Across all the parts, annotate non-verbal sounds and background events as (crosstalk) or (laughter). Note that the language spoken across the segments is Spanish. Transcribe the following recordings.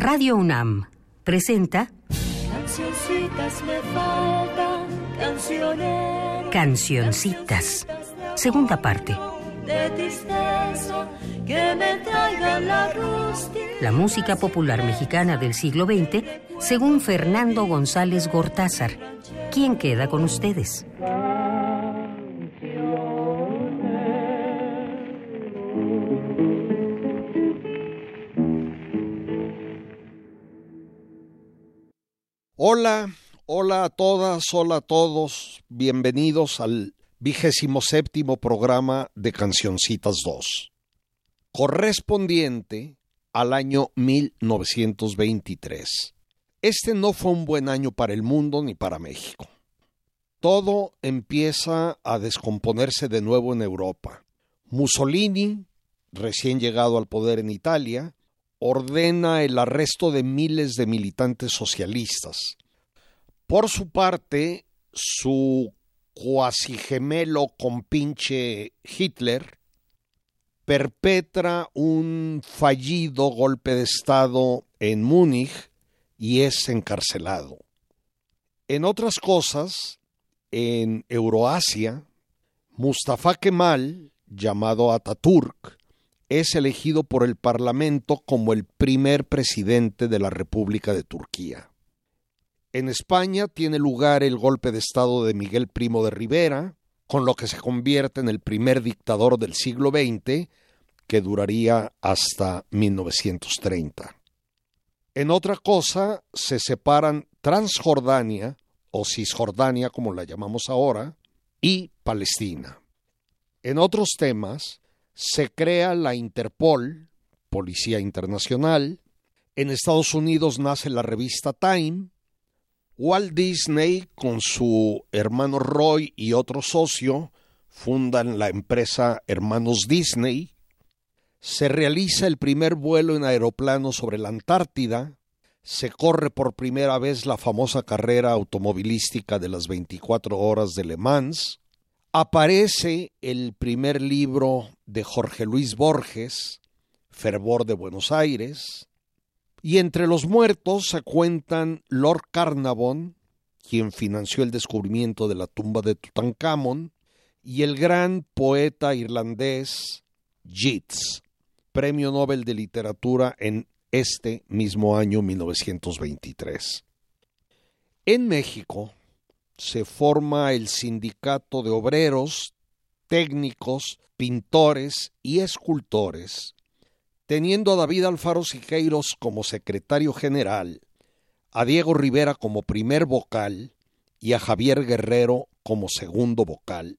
Radio UNAM presenta Cancioncitas me faltan. Cancioncitas. Segunda parte. De tristeza, que me traigan la rústica. La música popular mexicana del siglo XX, según Fernando González Gortázar. ¿Quién queda con ustedes? Hola, hola a todas, hola a todos, bienvenidos al vigésimo séptimo programa de Cancioncitas 2, correspondiente al año 1923. Este no fue un buen año para el mundo ni para México. Todo empieza a descomponerse de nuevo en Europa. Mussolini, recién llegado al poder en Italia, ordena el arresto de miles de militantes socialistas. Por su parte, su cuasi gemelo compinche Hitler perpetra un fallido golpe de Estado en Múnich y es encarcelado. En otras cosas, en Euroasia, Mustafa Kemal, llamado Ataturk, es elegido por el Parlamento como el primer presidente de la República de Turquía. En España tiene lugar el golpe de Estado de Miguel Primo de Rivera, con lo que se convierte en el primer dictador del siglo XX, que duraría hasta 1930. En otra cosa, se separan Transjordania, o Cisjordania como la llamamos ahora, y Palestina. En otros temas, se crea la Interpol, Policía Internacional, en Estados Unidos nace la revista Time, Walt Disney con su hermano Roy y otro socio fundan la empresa Hermanos Disney, se realiza el primer vuelo en aeroplano sobre la Antártida, se corre por primera vez la famosa carrera automovilística de las 24 horas de Le Mans, aparece el primer libro de Jorge Luis Borges, Fervor de Buenos Aires, y entre los muertos se cuentan Lord Carnarvon, quien financió el descubrimiento de la tumba de Tutankamón, y el gran poeta irlandés Yeats, Premio Nobel de Literatura en este mismo año 1923. En México, se forma el sindicato de obreros, técnicos, pintores y escultores, teniendo a David Alfaro Siqueiros como secretario general, a Diego Rivera como primer vocal y a Javier Guerrero como segundo vocal,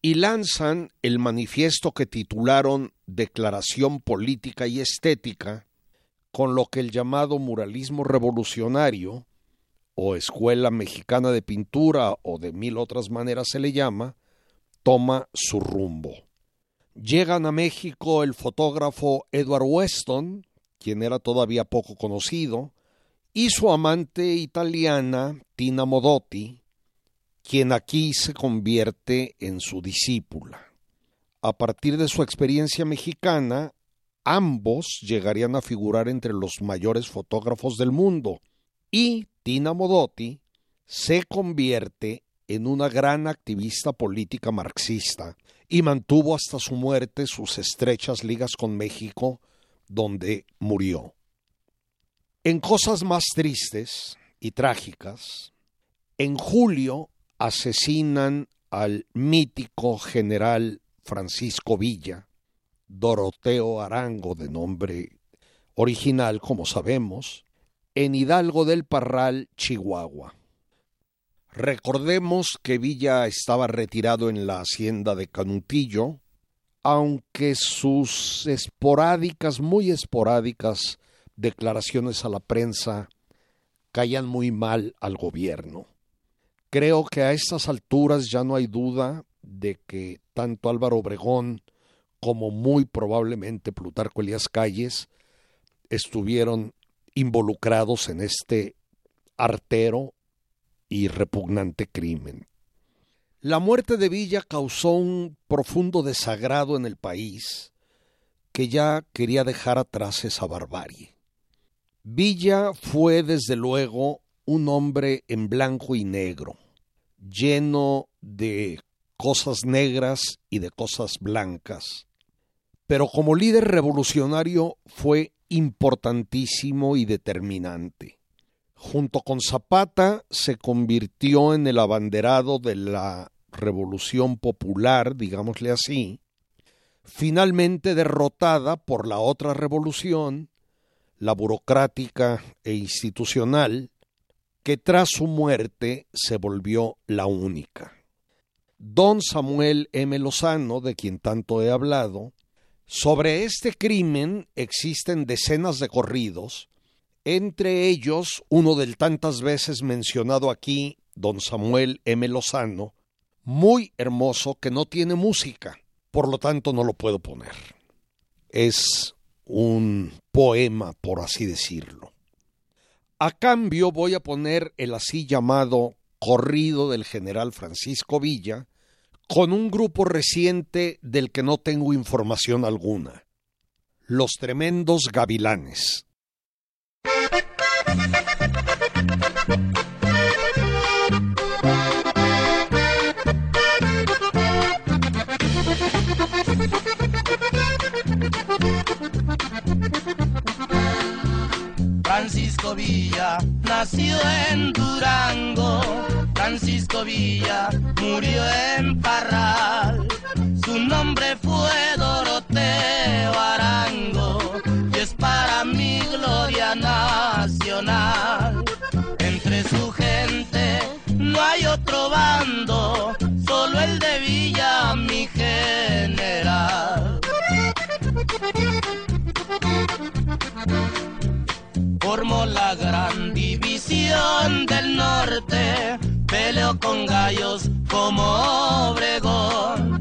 y lanzan el manifiesto que titularon Declaración Política y Estética, con lo que el llamado muralismo revolucionario o Escuela Mexicana de Pintura o de mil otras maneras se le llama, toma su rumbo. Llegan a México el fotógrafo Edward Weston, quien era todavía poco conocido, y su amante italiana Tina Modotti, quien aquí se convierte en su discípula. A partir de su experiencia mexicana, ambos llegarían a figurar entre los mayores fotógrafos del mundo, y Tina Modotti se convierte en una gran activista política marxista y mantuvo hasta su muerte sus estrechas ligas con México, donde murió. En cosas más tristes y trágicas, en julio asesinan al mítico general Francisco Villa, Doroteo Arango de nombre original, como sabemos, en Hidalgo del Parral, Chihuahua. Recordemos que Villa estaba retirado en la hacienda de Canutillo, aunque sus esporádicas, muy esporádicas declaraciones a la prensa caían muy mal al gobierno. Creo que a estas alturas ya no hay duda de que tanto Álvaro Obregón como muy probablemente Plutarco Elías Calles estuvieron involucrados en este artero y repugnante crimen. La muerte de Villa causó un profundo desagrado en el país que ya quería dejar atrás esa barbarie. Villa fue desde luego un hombre en blanco y negro, lleno de cosas negras y de cosas blancas. Pero como líder revolucionario fue importantísimo y determinante. Junto con Zapata se convirtió en el abanderado de la revolución popular, digámosle así, finalmente derrotada por la otra revolución, la burocrática e institucional, que tras su muerte se volvió la única. Don Samuel M. Lozano, de quien tanto he hablado, sobre este crimen existen decenas de corridos, entre ellos uno del tantas veces mencionado aquí, don Samuel M. Lozano, muy hermoso que no tiene música, por lo tanto no lo puedo poner. Es un poema, por así decirlo. A cambio voy a poner el así llamado corrido del general Francisco Villa, con un grupo reciente del que no tengo información alguna. Los tremendos gavilanes. (laughs) Francisco Villa nació en Durango, Francisco Villa murió en Parral, su nombre fue Doroteo Arango y es para mi gloria nacional. Entre su gente no hay otro bando, solo el de Villa mi general formó la gran división del norte, peleó con gallos como Obregón,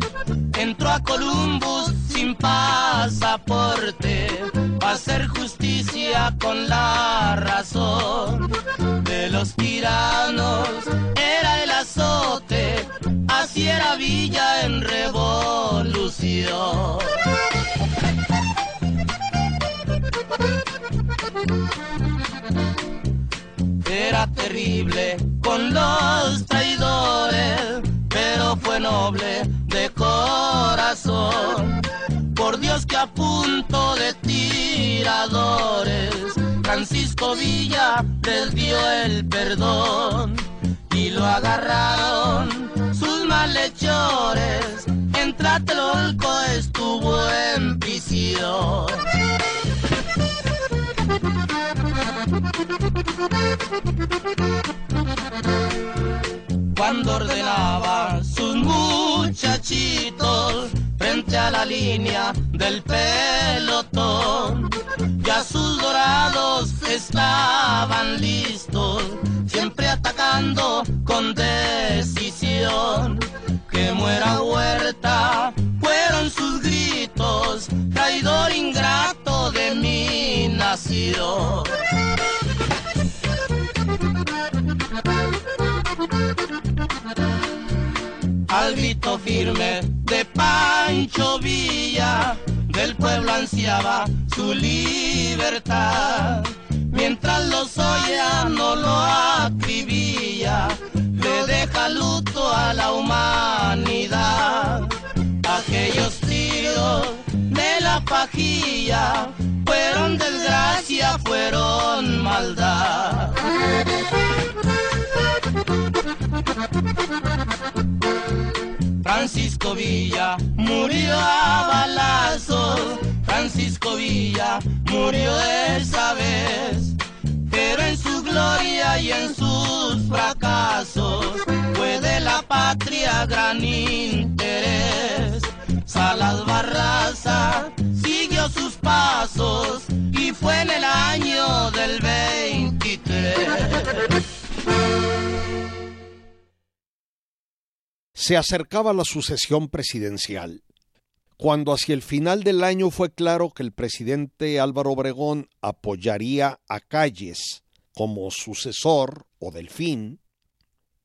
entró a Columbus sin pasaporte, a hacer justicia con la razón. De los tiranos, era el azote, así era Villa en revolución. Era terrible con los traidores, pero fue noble de corazón. Por Dios que a punto de tiradores, Francisco Villa les dio el perdón y lo agarraron sus malhechores. En Tlatelolco estuvo en prisión. Cuando ordenaba sus muchachitos frente a la línea del pelotón, ya sus dorados estaban listos, siempre atacando con decisión. Que muera Huerta, fueron sus gritos, traidor ingrato de mi nación. Al grito firme de Pancho Villa, del pueblo ansiaba su libertad. Mientras los no lo acribilla, le deja luto a la humanidad. Aquellos tiros de la pajilla fueron desgracia, fueron maldad. Francisco Villa murió a balazos, Francisco Villa murió esa vez, pero en su gloria y en sus fracasos fue de la patria gran interés. Salas Barraza siguió sus Se acercaba la sucesión presidencial. Cuando hacia el final del año fue claro que el presidente Álvaro Obregón apoyaría a Calles como sucesor o delfín,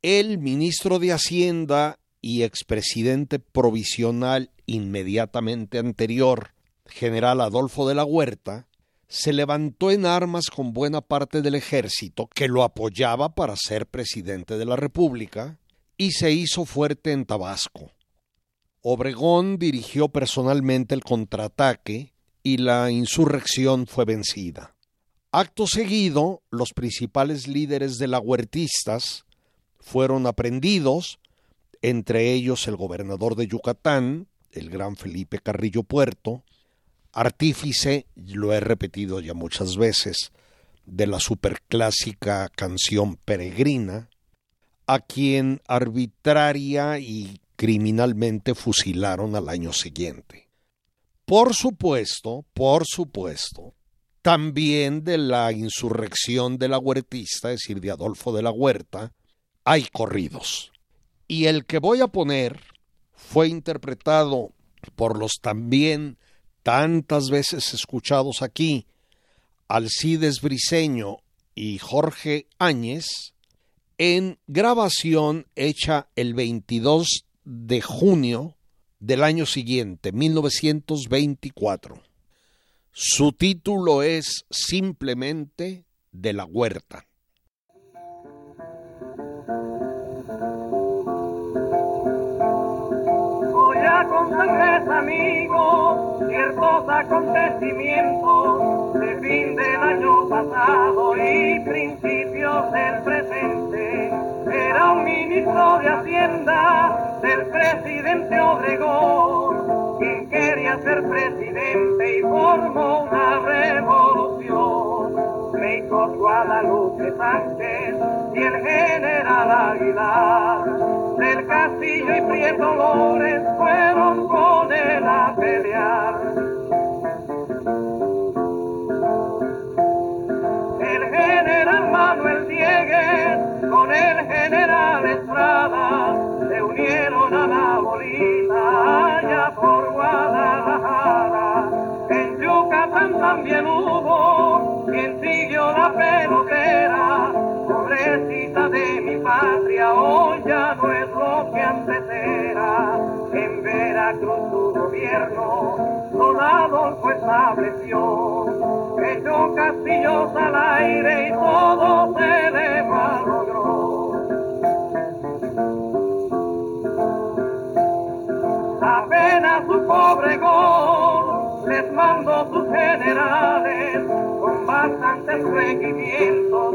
el ministro de Hacienda y expresidente provisional inmediatamente anterior, general Adolfo de la Huerta, se levantó en armas con buena parte del ejército que lo apoyaba para ser presidente de la República y se hizo fuerte en Tabasco. Obregón dirigió personalmente el contraataque y la insurrección fue vencida. Acto seguido, los principales líderes de la huertistas fueron aprendidos, entre ellos el gobernador de Yucatán, el gran Felipe Carrillo Puerto, artífice, lo he repetido ya muchas veces, de la superclásica canción Peregrina, a quien arbitraria y criminalmente fusilaron al año siguiente. Por supuesto, por supuesto, también de la insurrección de la huertista, es decir, de Adolfo de la Huerta, hay corridos. Y el que voy a poner fue interpretado por los también tantas veces escuchados aquí, Alcides Briseño y Jorge Áñez, en grabación hecha el 22 de junio del año siguiente, 1924. Su título es simplemente De la Huerta. Voy a contarles, amigos, ciertos acontecimientos de fin del año pasado y un ministro de Hacienda del presidente Obregón, quien quería ser presidente y formó una revolución. México Guadalupe Sánchez y el general Aguilar del Castillo y Prieto Lores Su gobierno, don Adolfo estableció. Echó castillos al aire y todo se le malogró. Apenas su pobre gol les mandó sus generales con bastantes regimientos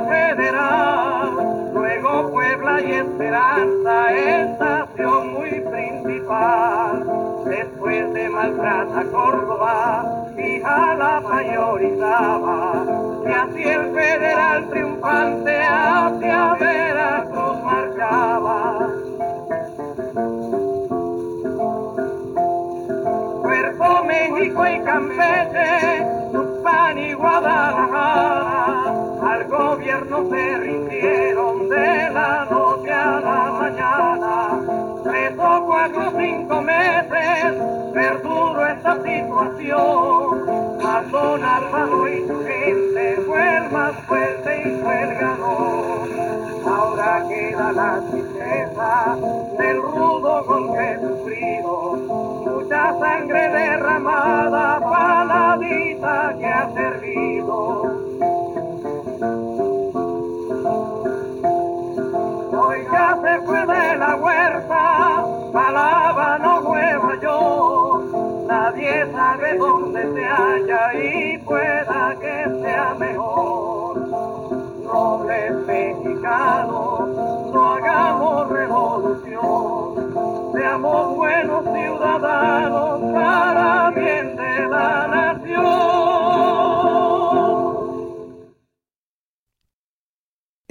federal, luego Puebla y Esperanza, estación muy principal. Después de Maltrata, Córdoba y Jalapa y Orizaba, y así el federal triunfante hacia Veracruz marchaba. Puerto México y Campeche, Tuxpan y Guadalajara, La tristeza del rudo golpe sufrido, mucha sangre derramada,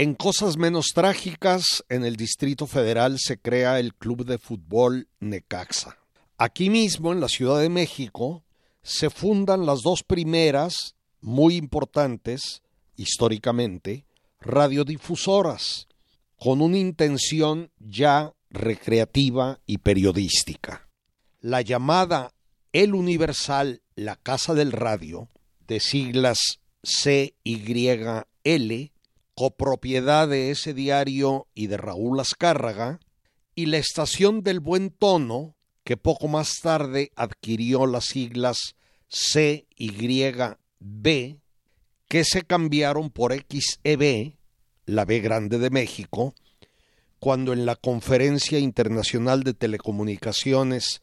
En cosas menos trágicas, en el Distrito Federal se crea el Club de Fútbol Necaxa. Aquí mismo, en la Ciudad de México, se fundan las dos primeras, muy importantes, históricamente, radiodifusoras, con una intención ya recreativa y periodística. La llamada El Universal, la Casa del Radio, de siglas CYL, copropiedad de ese diario y de Raúl Azcárraga, y la estación del buen tono, que poco más tarde adquirió las siglas CYB, que se cambiaron por XEB, la B grande de México, cuando en la Conferencia Internacional de Telecomunicaciones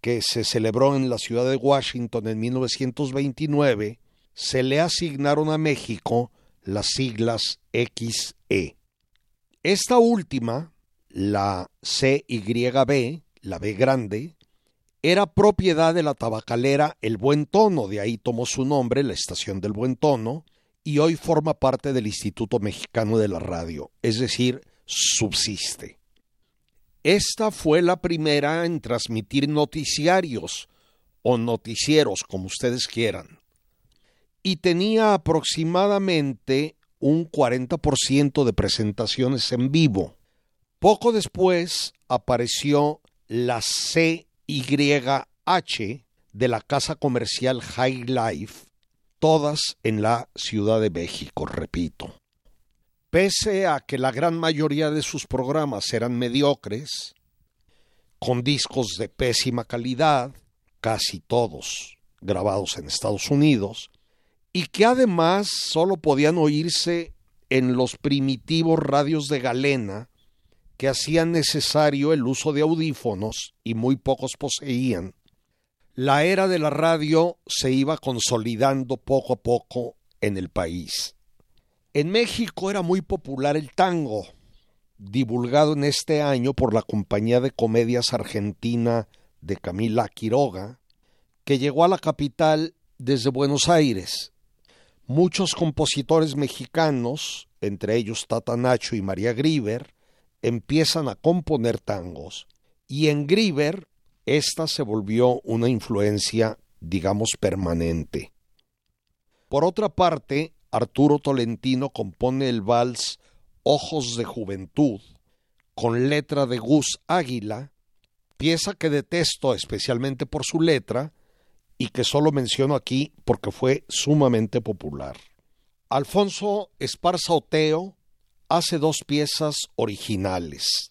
que se celebró en la ciudad de Washington en 1929, se le asignaron a México las siglas XE. Esta última, la CYB, la B grande, era propiedad de la tabacalera El Buen Tono, de ahí tomó su nombre la estación del Buen Tono, y hoy forma parte del Instituto Mexicano de la Radio, es decir, subsiste. Esta fue la primera en transmitir noticiarios o noticieros, como ustedes quieran, y tenía aproximadamente un 40% de presentaciones en vivo. Poco después apareció la CYH de la casa comercial High Life, todas en la Ciudad de México, repito. Pese a que la gran mayoría de sus programas eran mediocres, con discos de pésima calidad, casi todos grabados en Estados Unidos, y que además solo podían oírse en los primitivos radios de galena que hacían necesario el uso de audífonos y muy pocos poseían, la era de la radio se iba consolidando poco a poco en el país. En México era muy popular el tango, divulgado en este año por la compañía de comedias argentina de Camila Quiroga, que llegó a la capital desde Buenos Aires. Muchos compositores mexicanos, entre ellos Tata Nacho y María Grieber, empiezan a componer tangos, y en Grieber esta se volvió una influencia, digamos, permanente. Por otra parte, Arturo Tolentino compone el vals Ojos de Juventud, con letra de Gus Águila, pieza que detesto especialmente por su letra y que solo menciono aquí porque fue sumamente popular. Alfonso Esparza Oteo hace dos piezas originales.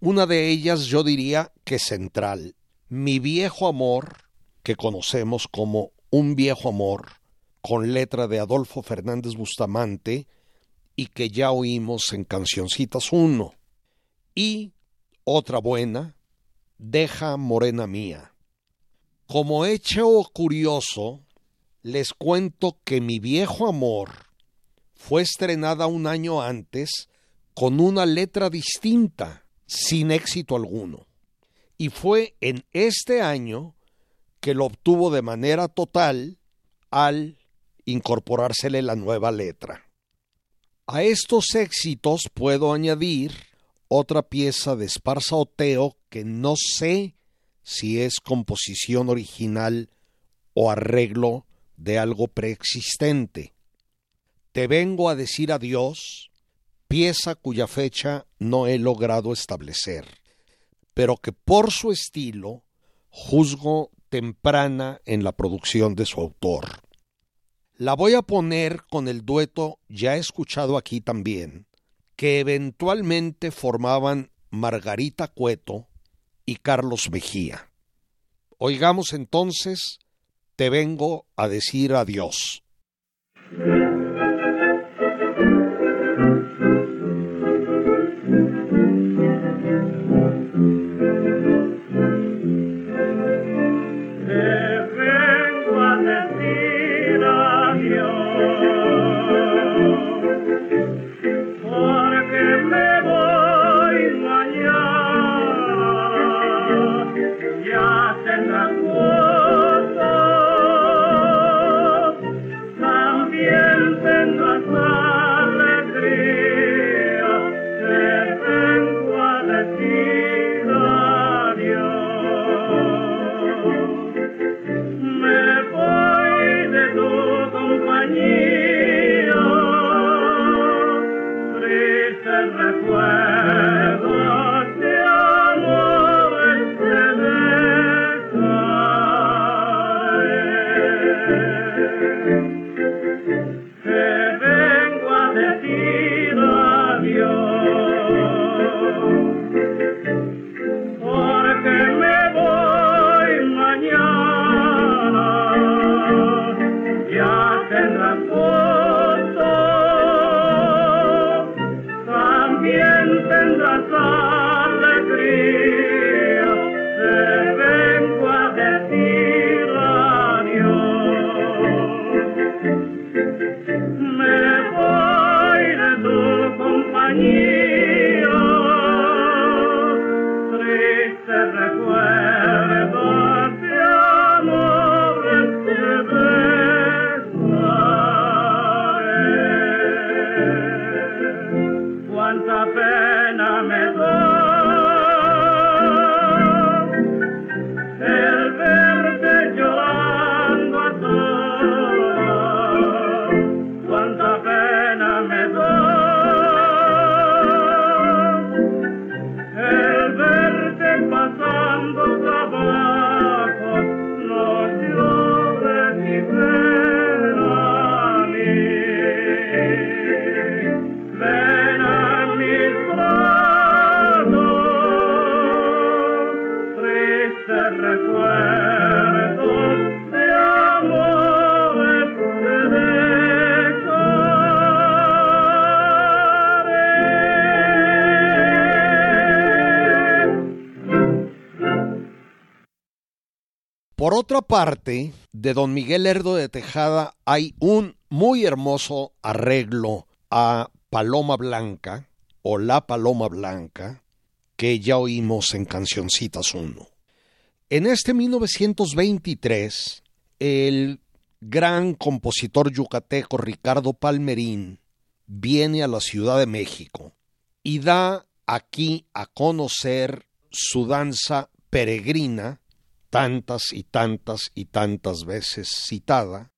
Una de ellas yo diría que central, Mi viejo amor, que conocemos como Un viejo amor, con letra de Adolfo Fernández Bustamante y que ya oímos en Cancioncitas 1. Y otra buena, Deja Morena Mía. Como hecho curioso, les cuento que mi viejo amor fue estrenada un año antes con una letra distinta, sin éxito alguno. Y fue en este año que lo obtuvo de manera total al incorporársele la nueva letra. A estos éxitos puedo añadir otra pieza de Esparza Oteo que no sé si es composición original o arreglo de algo preexistente. Te vengo a decir adiós, pieza cuya fecha no he logrado establecer, pero que por su estilo juzgo temprana en la producción de su autor. La voy a poner con el dueto ya escuchado aquí también, que eventualmente formaban Margarita Cueto y Carlos Mejía. Oigamos entonces, te vengo a decir adiós. Otra parte, de don Miguel Herdo de Tejada hay un muy hermoso arreglo a Paloma Blanca o La Paloma Blanca que ya oímos en Cancioncitas 1. En este 1923, el gran compositor yucateco Ricardo Palmerín viene a la Ciudad de México y da aquí a conocer su danza peregrina tantas y tantas y tantas veces citada,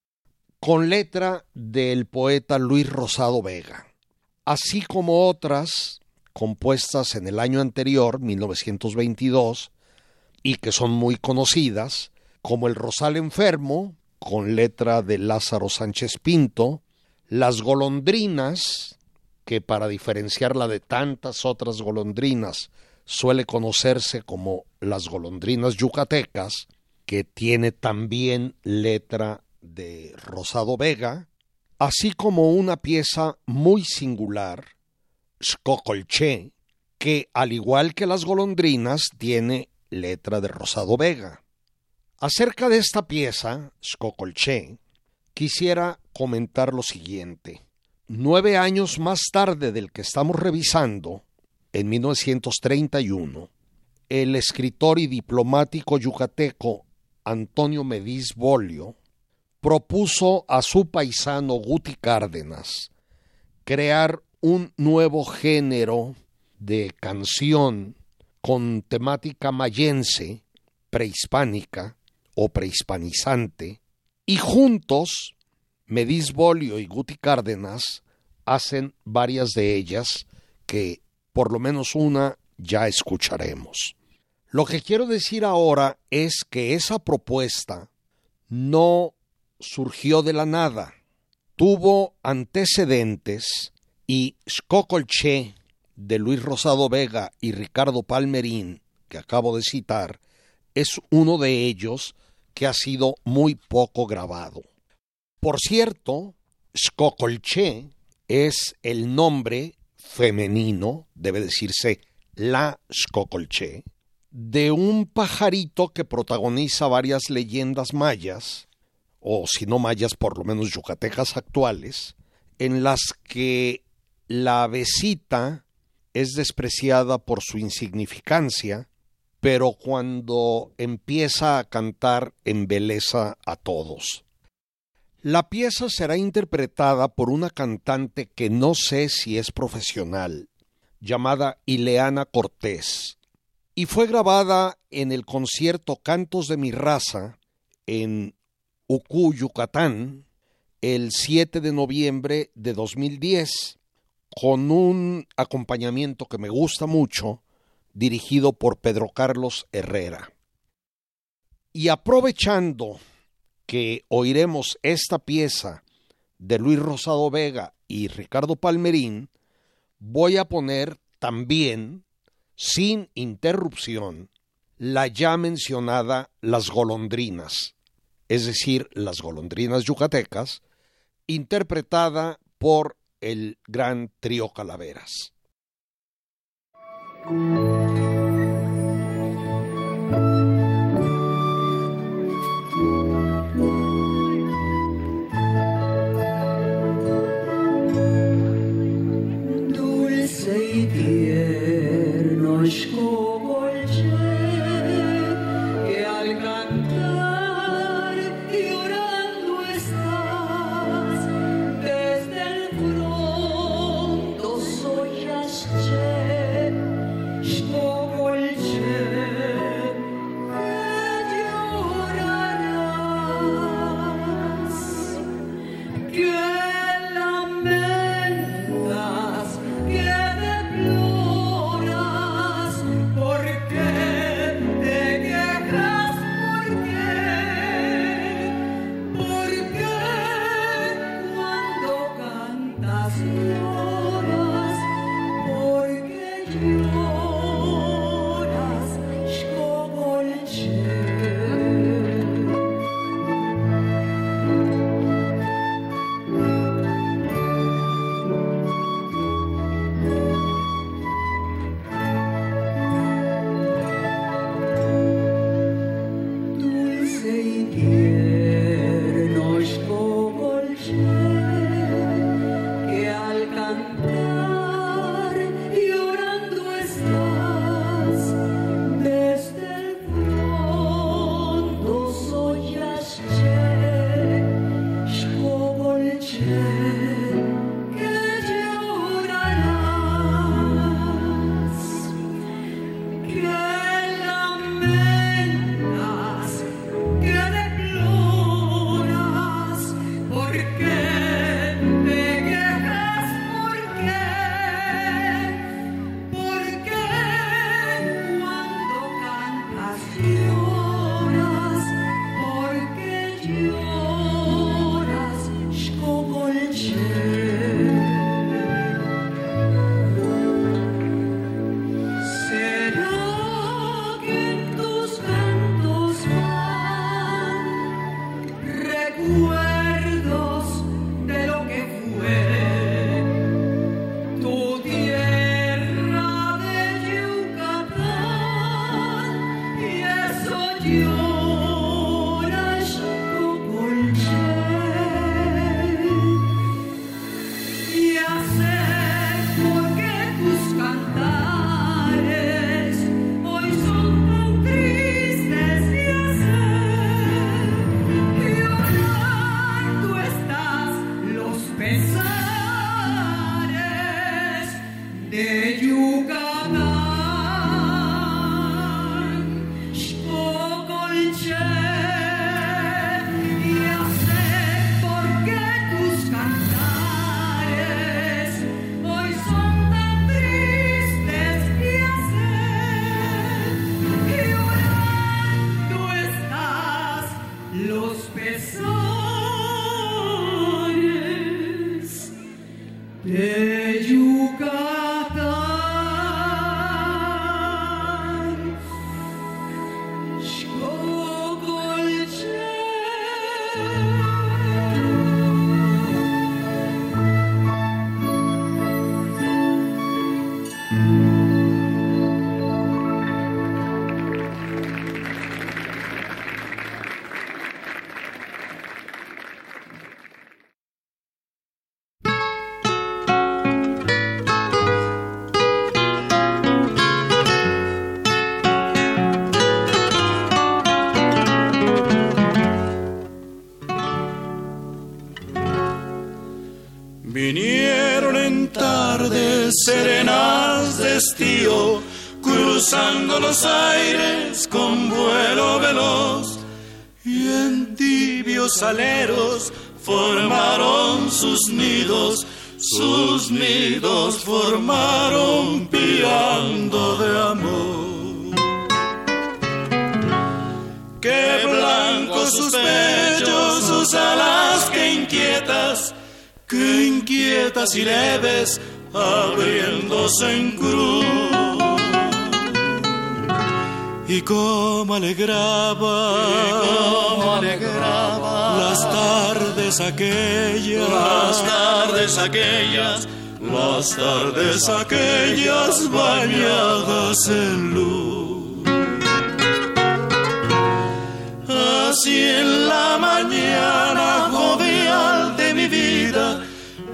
con letra del poeta Luis Rosado Vega, así como otras compuestas en el año anterior, 1922, y que son muy conocidas, como El Rosal Enfermo, con letra de Lázaro Sánchez Pinto, Las Golondrinas, que para diferenciarla de tantas otras golondrinas suele conocerse como las golondrinas yucatecas, que tiene también letra de Rosado Vega, así como una pieza muy singular, Scocolché, que al igual que las golondrinas tiene letra de Rosado Vega. Acerca de esta pieza, Scocolché, quisiera comentar lo siguiente. Nueve años más tarde del que estamos revisando, en 1931, el escritor y diplomático yucateco Antonio Mediz Bolio propuso a su paisano Guti Cárdenas crear un nuevo género de canción con temática mayense, prehispánica o prehispanizante, y juntos Mediz Bolio y Guti Cárdenas hacen varias de ellas que por lo menos una ya escucharemos. Lo que quiero decir ahora es que esa propuesta no surgió de la nada, tuvo antecedentes y Scocolche de Luis Rosado Vega y Ricardo Palmerín, que acabo de citar, es uno de ellos que ha sido muy poco grabado. Por cierto, Scocolche es el nombre femenino, debe decirse la Scocolche, de un pajarito que protagoniza varias leyendas mayas, o si no mayas, por lo menos yucatecas actuales, en las que la avecita es despreciada por su insignificancia, pero cuando empieza a cantar embeleza a todos. La pieza será interpretada por una cantante que no sé si es profesional, llamada Ileana Cortés, y fue grabada en el concierto Cantos de mi raza en Ucú, Yucatán, el 7 de noviembre de 2010, con un acompañamiento que me gusta mucho, dirigido por Pedro Carlos Herrera. Y aprovechando que oiremos esta pieza de Luis Rosado Vega y Ricardo Palmerín, voy a poner también, sin interrupción, la ya mencionada Las Golondrinas, es decir, Las Golondrinas Yucatecas, interpretada por el gran trío Calaveras. Cruzando los aires con vuelo veloz. Y en tibios aleros formaron sus nidos, sus nidos formaron piando de amor. Qué blancos sus pechos, sus alas, que inquietas, que inquietas y leves, abriéndose en cruz y cómo alegraba, alegraba. Las tardes aquellas, las tardes aquellas, las tardes aquellas bañadas en luz. Así en la mañana jovial de mi vida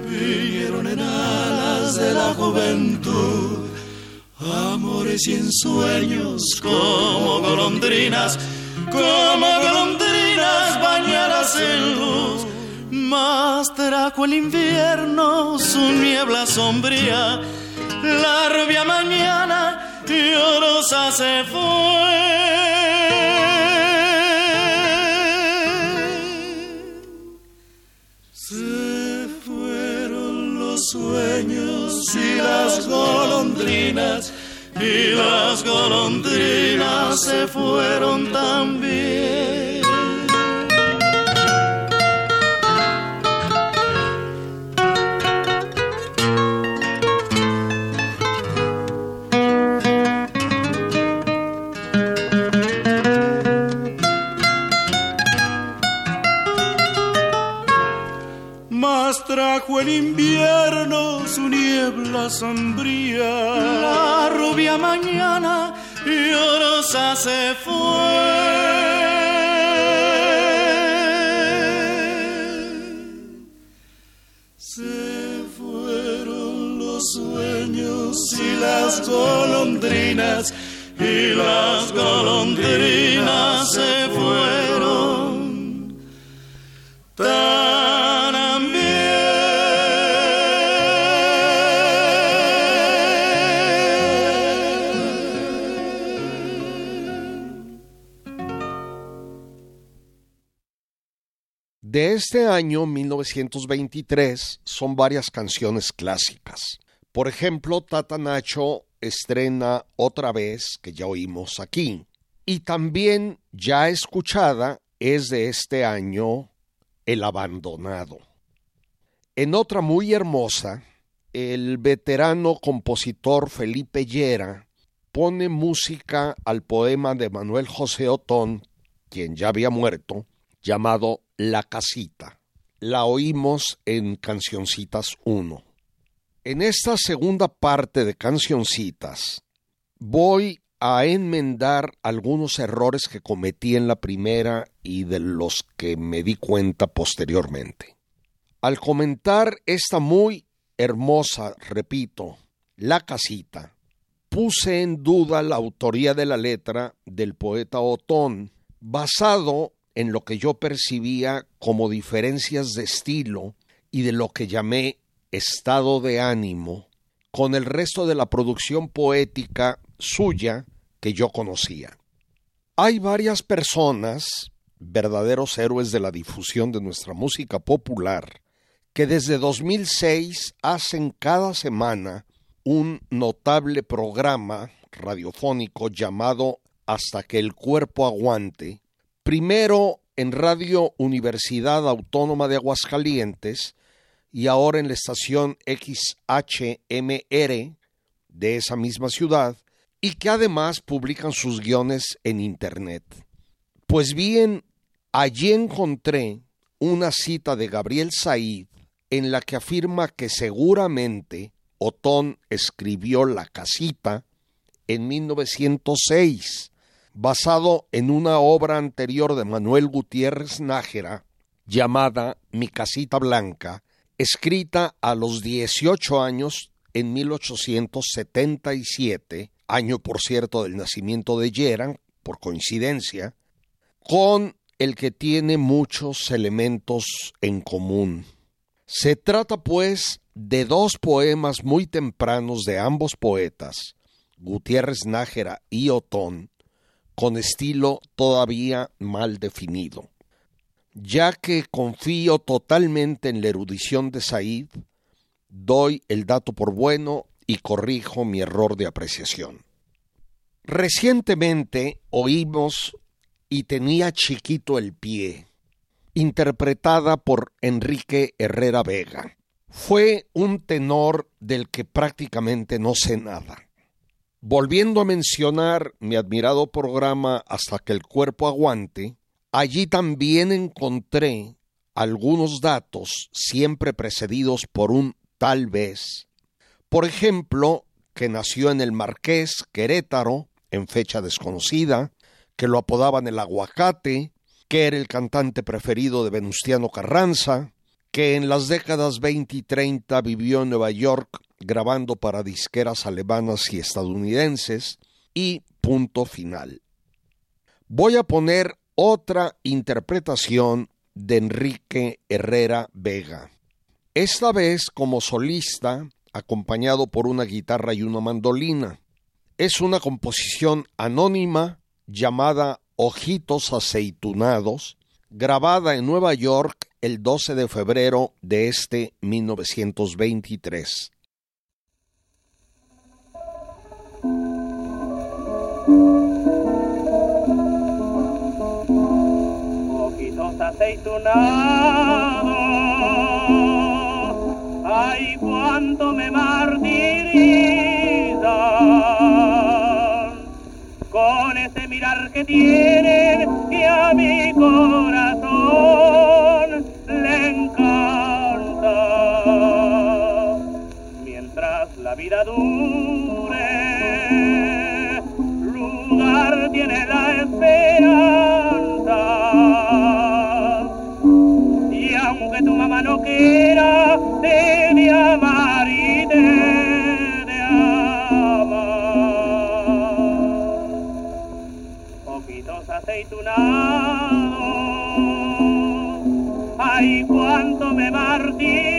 vinieron en alas de la juventud amores y ensueños como golondrinas, como golondrinas bañadas en luz. Más trajo el invierno su niebla sombría, la rubia mañana llorosa se fue. Y las golondrinas y las golondrinas se fueron también. Trajo el invierno su niebla sombría. La rubia mañana llorosa se fue. Se fueron los sueños y las golondrinas, y las golondrinas se fueron. De este año 1923 son varias canciones clásicas. Por ejemplo, Tata Nacho estrena otra vez, que ya oímos aquí. Y también ya escuchada es de este año El Abandonado. En otra muy hermosa, el veterano compositor Felipe Llera pone música al poema de Manuel José Otón, quien ya había muerto, llamado La Casita. La oímos en Cancioncitas 1. En esta segunda parte de Cancioncitas voy a enmendar algunos errores que cometí en la primera y de los que me di cuenta posteriormente. Al comentar esta muy hermosa, repito, La Casita, puse en duda la autoría de la letra del poeta Otón, basado en lo que yo percibía como diferencias de estilo y de lo que llamé estado de ánimo con el resto de la producción poética suya que yo conocía. Hay varias personas, verdaderos héroes de la difusión de nuestra música popular, que desde 2006 hacen cada semana un notable programa radiofónico llamado Hasta que el cuerpo aguante, primero en Radio Universidad Autónoma de Aguascalientes y ahora en la estación XHMR de esa misma ciudad y que además publican sus guiones en Internet. Pues bien, allí encontré una cita de Gabriel Said en la que afirma que seguramente Otón escribió La casita en 1906, basado en una obra anterior de Manuel Gutiérrez Nájera llamada Mi casita blanca, escrita a los 18 años en 1877, año por cierto del nacimiento de Yeran, por coincidencia, con el que tiene muchos elementos en común. Se trata, pues, de dos poemas muy tempranos de ambos poetas, Gutiérrez Nájera y Otón, con estilo todavía mal definido. Ya que confío totalmente en la erudición de Said, doy el dato por bueno y corrijo mi error de apreciación. Recientemente oímos y tenía chiquito el pie, interpretada por Enrique Herrera Vega. Fue un tenor del que prácticamente no sé nada. Volviendo a mencionar mi admirado programa Hasta que el cuerpo aguante, allí también encontré algunos datos siempre precedidos por un tal vez. Por ejemplo, que nació en el Marqués, Querétaro, en fecha desconocida, que lo apodaban el aguacate, que era el cantante preferido de Venustiano Carranza, que en las décadas 20 y 30 vivió en Nueva York grabando para disqueras alemanas y estadounidenses, y punto final. Voy a poner otra interpretación de Enrique Herrera Vega, esta vez como solista, acompañado por una guitarra y una mandolina. Es una composición anónima llamada Ojitos Aceitunados, grabada en Nueva York el 12 de febrero de este 1923. Ojitos aceitunados, ay, cuánto me martirizan con ese mirar que tienen que a mi corazón le encanta. Mientras la vida dure, tiene la esperanza. Y aunque tu mamá no quiera, debe amar y debe amar. Ojitos aceitunados, ay, cuánto me martirizan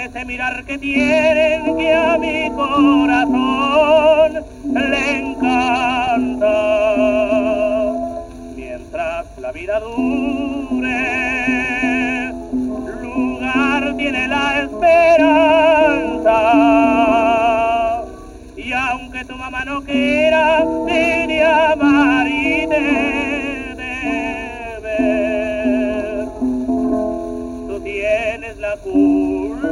con ese mirar que tienen que a mi corazón le encanta. Mientras la vida dure, lugar tiene la esperanza. Y aunque tu mamá no quiera, te amar y de viva. Tú tienes la culpa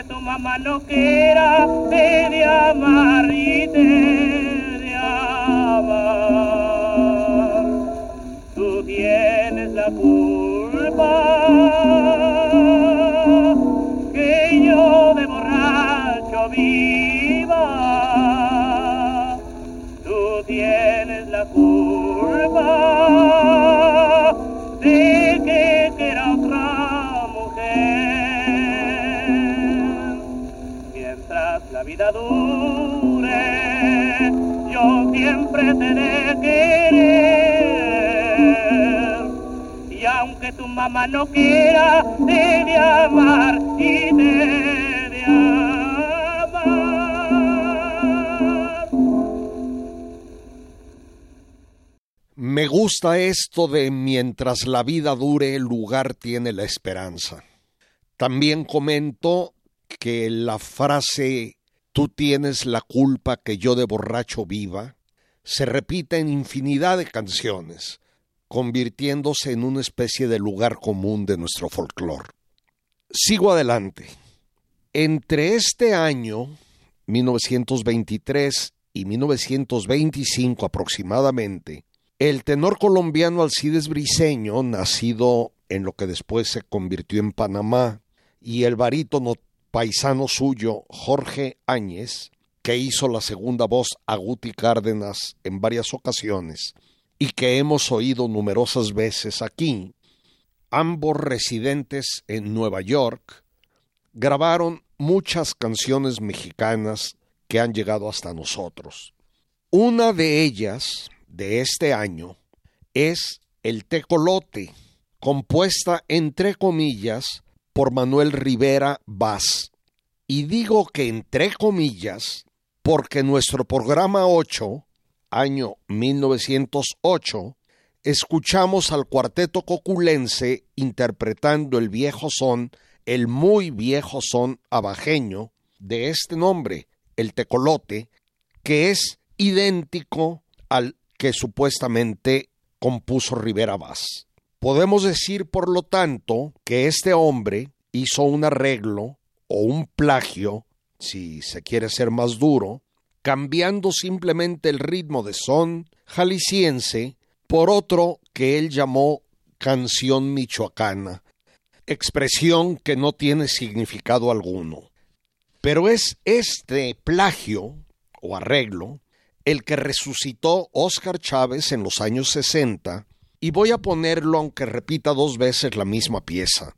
Aunque tu mamá no quiera, de amar y de amar. Tú tienes la culpa Yo siempre te de querer. aunque tu mamá no quiera, debe amar y debe amar. Me gusta esto de mientras la vida dure, el lugar tiene la esperanza. También comento que la frase tú tienes la culpa que yo de borracho viva se repite en infinidad de canciones, convirtiéndose en una especie de lugar común de nuestro folclore. Sigo adelante. Entre este año, 1923 y 1925 aproximadamente, el tenor colombiano Alcides Briceño, nacido en lo que después se convirtió en Panamá, y el barítono paisano suyo, Jorge Áñez, que hizo la segunda voz a Guti Cárdenas en varias ocasiones y que hemos oído numerosas veces aquí, ambos residentes en Nueva York, grabaron muchas canciones mexicanas que han llegado hasta nosotros. Una de ellas, de este año, es El Tecolote, compuesta entre comillas por Manuel Rivera Vaz. Y digo que entre comillas, porque nuestro programa 8, año 1908, escuchamos al cuarteto coculense interpretando el viejo son, el muy viejo son abajeño, de este nombre, el tecolote, que es idéntico al que supuestamente compuso Rivera Vaz. Podemos decir, por lo tanto, que este hombre hizo un arreglo o un plagio, si se quiere ser más duro, cambiando simplemente el ritmo de son jalisciense por otro que él llamó canción michoacana, expresión que no tiene significado alguno. Pero es este plagio o arreglo el que resucitó Óscar Chávez en los años 60 y voy a ponerlo aunque repita dos veces la misma pieza.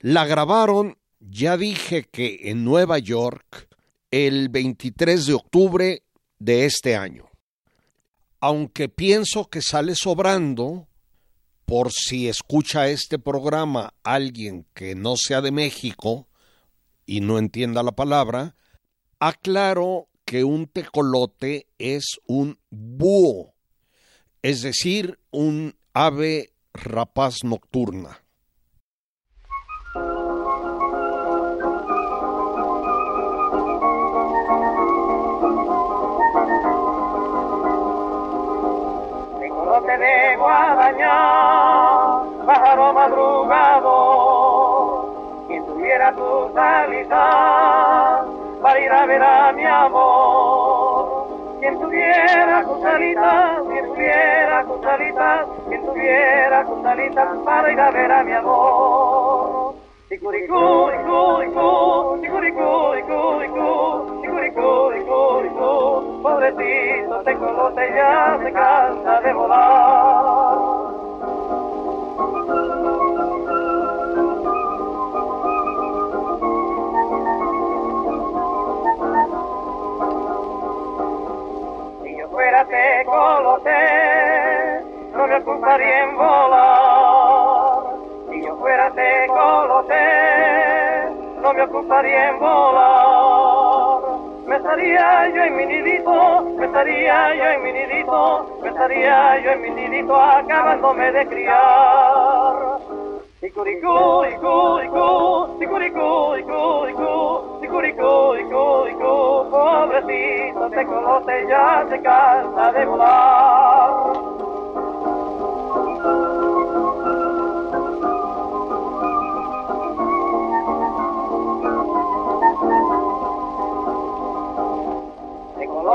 La grabaron, ya dije que en Nueva York, el 23 de octubre de este año. Aunque pienso que sale sobrando, por si escucha este programa alguien que no sea de México y no entienda la palabra, aclaro que un tecolote es un búho, es decir, un ave rapaz nocturna. Tecolote de guadaña, pájaro madrugado, quien tuviera tu salita para ir a ver a mi amor. Quien tuviera salita, quien tuviera salita, tuviera salita para ir a ver a mi amor. Ticuricú, icú, icú, ticuricú, icú, icú, ticuricú, icú, icú, pobrecito tecolote ya se cansa de volar. fuera tecolote, no me ocuparía en volar. Si yo fuera tecolote, no me ocuparía en volar. Me estaría yo en mi nidito, me estaría yo en mi nidito, me estaría yo en mi nidito acabándome de criar. Icuricú, icú, icú, icuricú, icú, icú, icuricú, icú, icú, pobrecito tecolote ya se cansa de volar.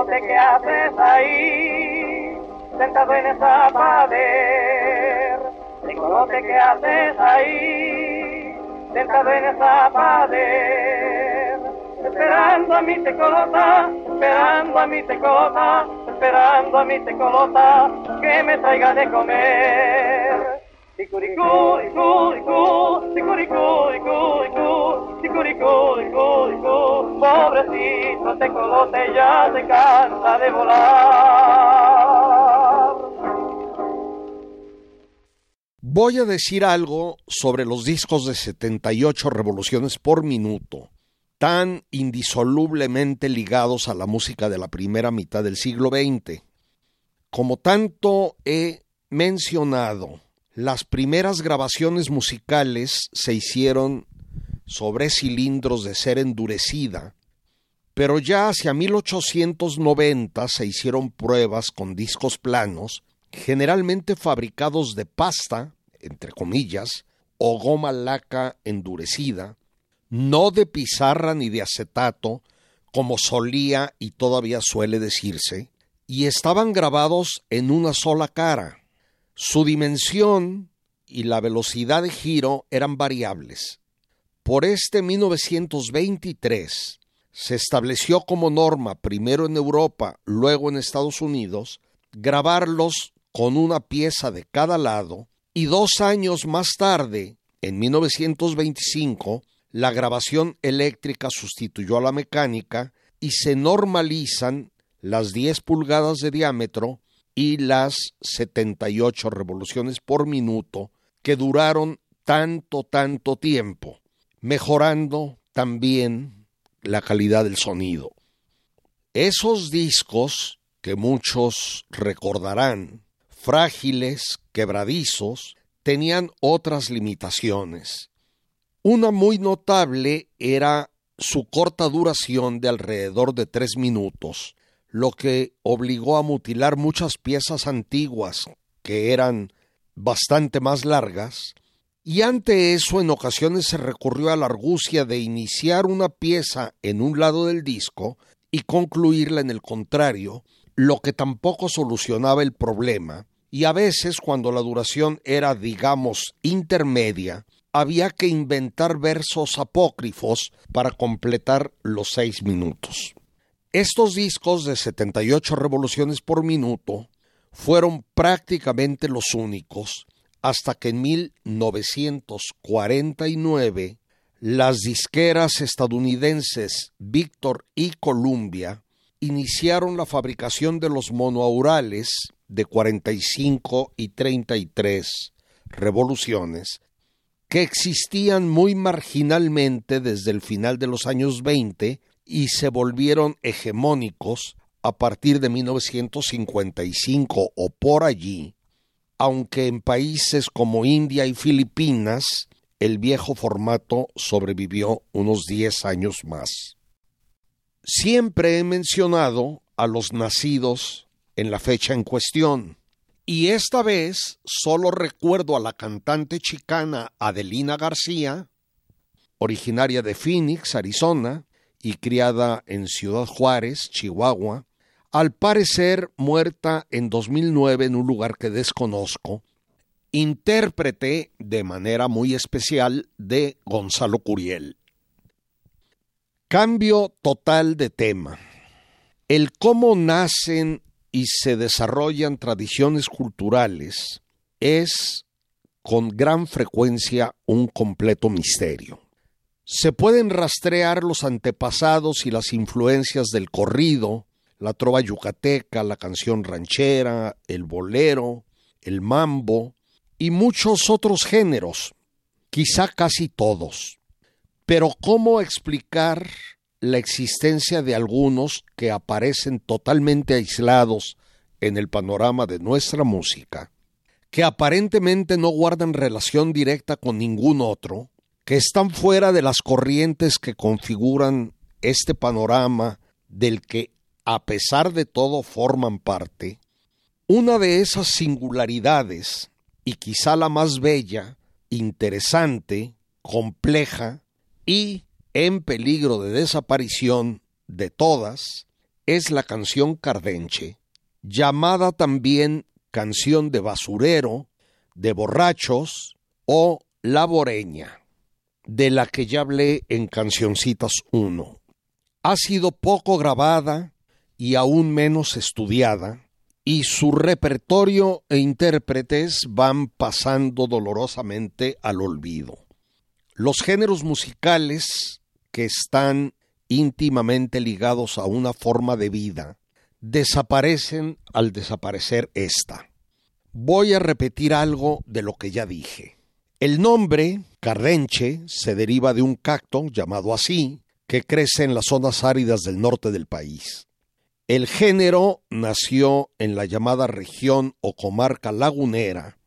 Tecolote, ¿qué haces ahí? Sentado en esa pared. Tecolote, ¿qué haces ahí? Sentado en esa pared. Esperando a mi tecolota, esperando a mi tecolota, esperando a mi tecolota, que me traiga de comer. Pobrecito ya se cansa de volar. Voy a decir algo sobre los discos de 78 revoluciones por minuto, tan indisolublemente ligados a la música de la primera mitad del siglo XX. Como tanto he mencionado, las primeras grabaciones musicales se hicieron sobre cilindros de cera endurecida, pero ya hacia 1890 se hicieron pruebas con discos planos, generalmente fabricados de pasta entre comillas, o goma laca endurecida, no de pizarra ni de acetato, como solía y todavía suele decirse, y estaban grabados en una sola cara. Su dimensión y la velocidad de giro eran variables. Por este 1923 se estableció como norma, primero en Europa, luego en Estados Unidos, grabarlos con una pieza de cada lado y dos años más tarde, en 1925, la grabación eléctrica sustituyó a la mecánica y se normalizan las 10 pulgadas de diámetro y las 78 revoluciones por minuto que duraron tanto, tanto tiempo, mejorando también la calidad del sonido. Esos discos que muchos recordarán frágiles, quebradizos, tenían otras limitaciones. Una muy notable era su corta duración de alrededor de tres minutos, lo que obligó a mutilar muchas piezas antiguas que eran bastante más largas, y ante eso en ocasiones se recurrió a la argucia de iniciar una pieza en un lado del disco y concluirla en el contrario, lo que tampoco solucionaba el problema, y a veces cuando la duración era, digamos, intermedia, había que inventar versos apócrifos para completar los seis minutos. Estos discos de 78 revoluciones por minuto fueron prácticamente los únicos hasta que en 1949 las disqueras estadounidenses Victor y Columbia iniciaron la fabricación de los monoaurales de 45 y 33 revoluciones que existían muy marginalmente desde el final de los años 20 y se volvieron hegemónicos a partir de 1955 o por allí, aunque en países como India y Filipinas el viejo formato sobrevivió unos 10 años más. Siempre he mencionado a los nacidos en la fecha en cuestión. Y esta vez solo recuerdo a la cantante chicana Adelina García, originaria de Phoenix, Arizona, y criada en Ciudad Juárez, Chihuahua, al parecer muerta en 2009 en un lugar que desconozco, intérprete de manera muy especial de Gonzalo Curiel. Cambio total de tema. El cómo nacen y se desarrollan tradiciones culturales es con gran frecuencia un completo misterio. Se pueden rastrear los antepasados y las influencias del corrido, la trova yucateca, la canción ranchera, el bolero, el mambo y muchos otros géneros, quizá casi todos. Pero ¿cómo explicar la existencia de algunos que aparecen totalmente aislados en el panorama de nuestra música, que aparentemente no guardan relación directa con ningún otro, que están fuera de las corrientes que configuran este panorama del que, a pesar de todo, forman parte, una de esas singularidades, y quizá la más bella, interesante, compleja y en peligro de desaparición de todas es la canción cardenche, llamada también canción de basurero, de borrachos o laboreña, de la que ya hablé en Cancioncitas 1. Ha sido poco grabada y aún menos estudiada, y su repertorio e intérpretes van pasando dolorosamente al olvido. Los géneros musicales que están íntimamente ligados a una forma de vida desaparecen al desaparecer esta. voy a repetir algo de lo que ya dije. El nombre cardenche se deriva de un cacto llamado así, que crece en las zonas áridas del norte del país. El género nació en la llamada región o comarca lagunera,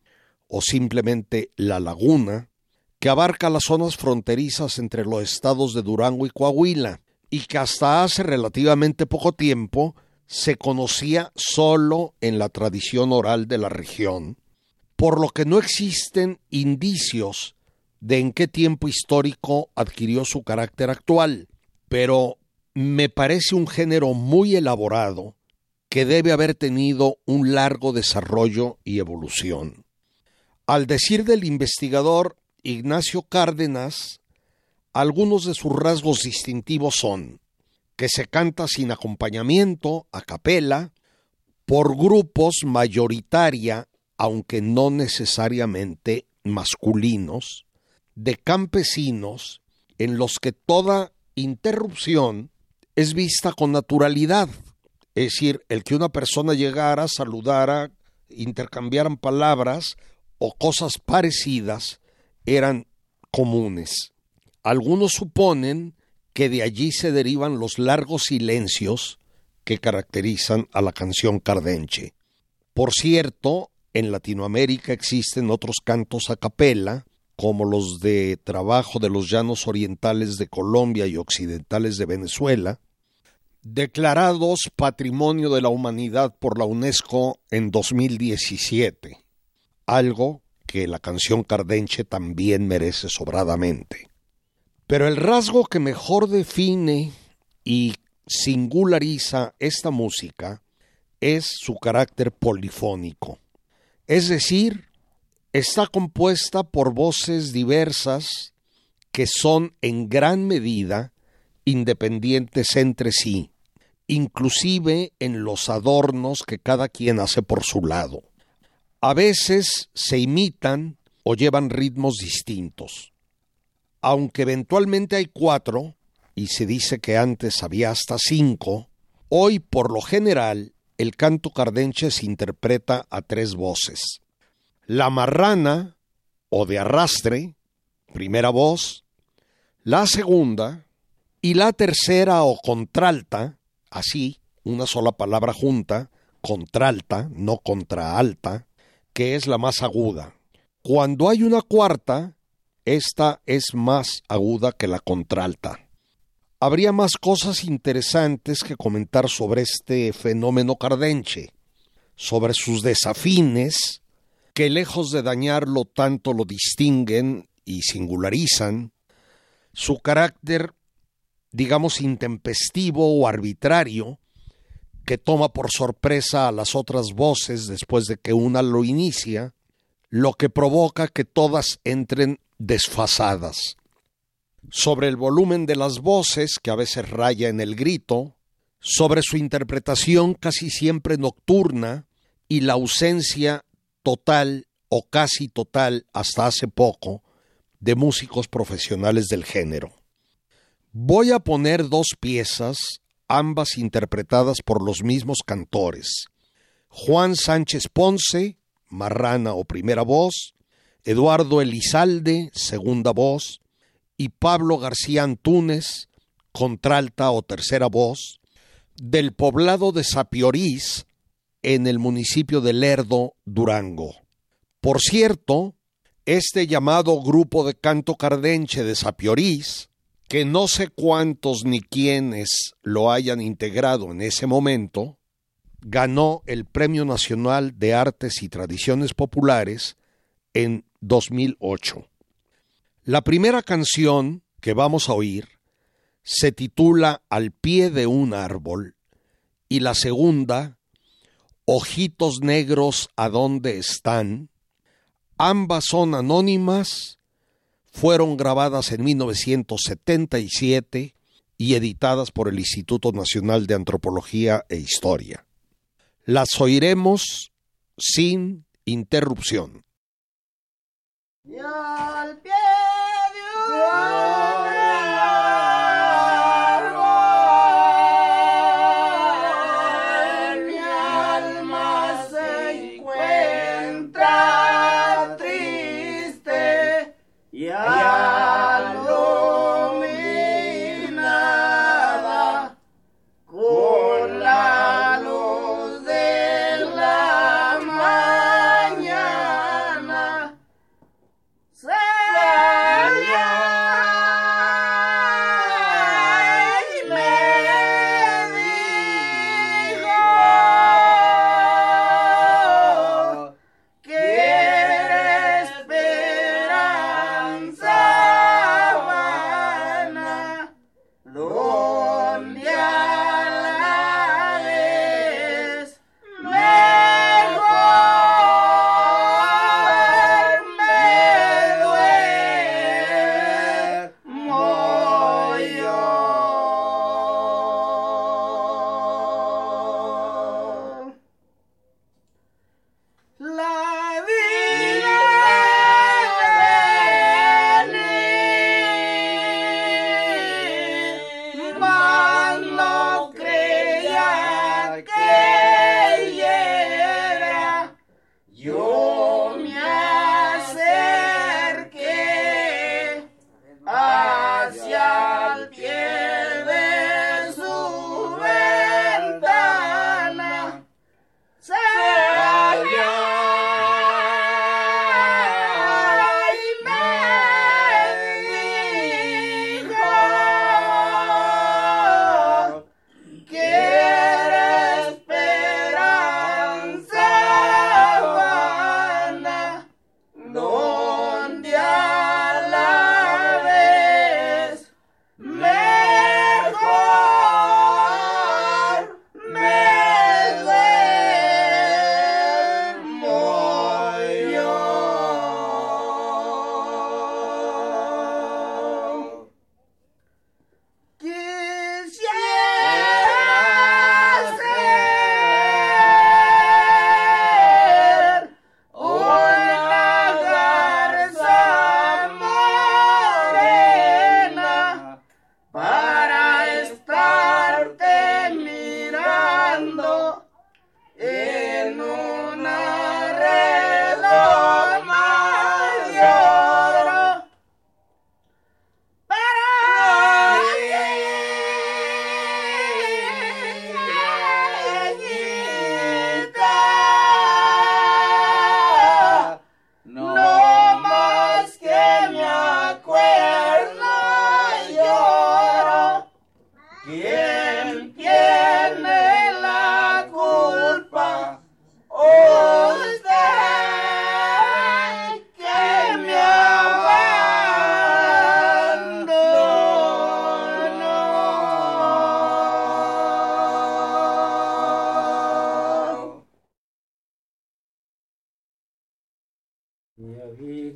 o simplemente la laguna, que abarca las zonas fronterizas entre los estados de Durango y Coahuila, y que hasta hace relativamente poco tiempo se conocía solo en la tradición oral de la región, por lo que no existen indicios de en qué tiempo histórico adquirió su carácter actual, pero me parece un género muy elaborado que debe haber tenido un largo desarrollo y evolución. Al decir del investigador Ignacio Cárdenas, algunos de sus rasgos distintivos son que se canta sin acompañamiento, a capela, por grupos mayoritaria, aunque no necesariamente masculinos, de campesinos en los que toda interrupción es vista con naturalidad. Es decir, el que una persona llegara, saludara, intercambiaran palabras o cosas parecidas eran comunes. Algunos suponen que de allí se derivan los largos silencios que caracterizan a la canción cardenche. Por cierto, en Latinoamérica existen otros cantos a capela, como los de trabajo de los llanos orientales de Colombia y occidentales de Venezuela, declarados Patrimonio de la Humanidad por la UNESCO en 2017, algo que la canción cardenche también merece sobradamente. Pero el rasgo que mejor define y singulariza esta música es su carácter polifónico, es decir, está compuesta por voces diversas que son en gran medida independientes entre sí, inclusive en los adornos que cada quien hace por su lado. A veces se imitan o llevan ritmos distintos. Aunque eventualmente hay cuatro, y se dice que antes había hasta cinco, hoy por lo general el canto cardenche se interpreta a tres voces la marrana o de arrastre, primera voz, la segunda y la tercera o contralta, así, una sola palabra junta, contralta, no contraalta, que es la más aguda. Cuando hay una cuarta, esta es más aguda que la contralta. Habría más cosas interesantes que comentar sobre este fenómeno cardenche, sobre sus desafines, que lejos de dañarlo tanto lo distinguen y singularizan, su carácter, digamos, intempestivo o arbitrario, que toma por sorpresa a las otras voces después de que una lo inicia, lo que provoca que todas entren desfasadas. Sobre el volumen de las voces, que a veces raya en el grito, sobre su interpretación casi siempre nocturna y la ausencia total o casi total hasta hace poco de músicos profesionales del género. Voy a poner dos piezas, ambas interpretadas por los mismos cantores. Juan Sánchez Ponce, marrana o primera voz, Eduardo Elizalde, segunda voz, y Pablo García Antúnez, contralta o tercera voz, del poblado de Sapiorís, en el municipio de Lerdo, Durango. Por cierto, este llamado grupo de canto cardenche de Sapiorís, que no sé cuántos ni quiénes lo hayan integrado en ese momento, ganó el Premio Nacional de Artes y Tradiciones Populares en 2008. La primera canción que vamos a oír se titula Al pie de un árbol y la segunda Ojitos Negros, ¿a dónde están? Ambas son anónimas, fueron grabadas en 1977 y editadas por el Instituto Nacional de Antropología e Historia. Las oiremos sin interrupción.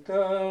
Negros,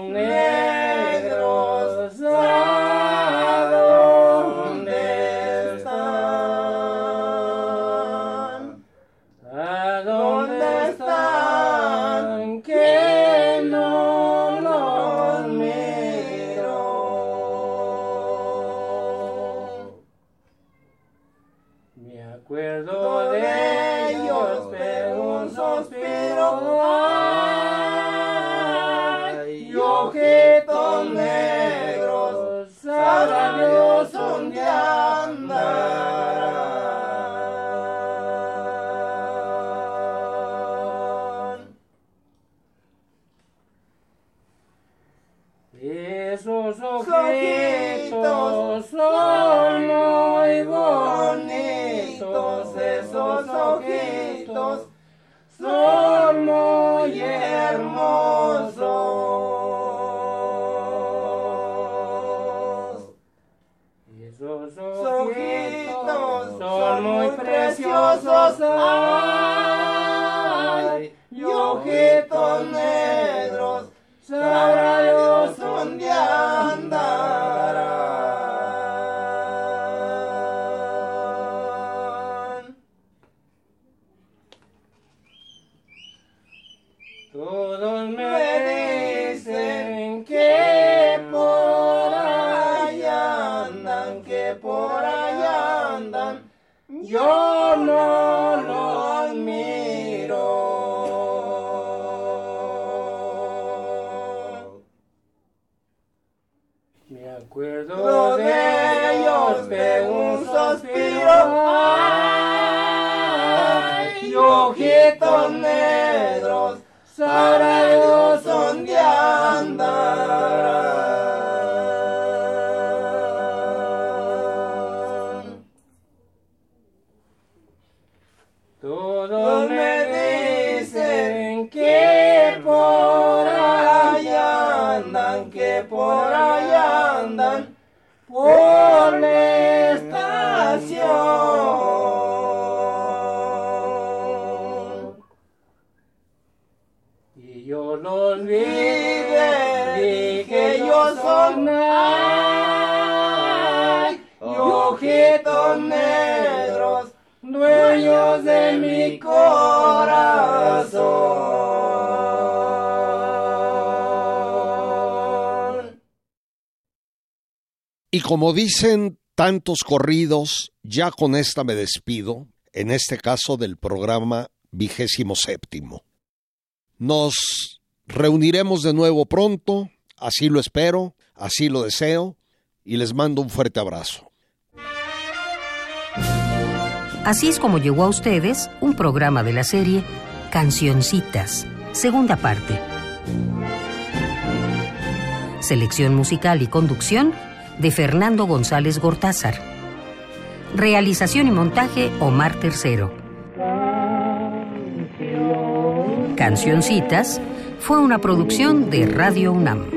Acuerdo de ellos de un suspiro, ay, y ojitos negros, sabrá Dios dónde andarán. De mi corazón. Y como dicen tantos corridos, ya con esta me despido, en este caso del programa vigésimo séptimo. Nos reuniremos de nuevo pronto, así lo espero, así lo deseo, y les mando un fuerte abrazo. Así es como llegó a ustedes un programa de la serie Cancioncitas, segunda parte. Selección musical y conducción de Fernando González Gortázar. Realización y montaje Omar Tercero. Cancioncitas fue una producción de Radio UNAM.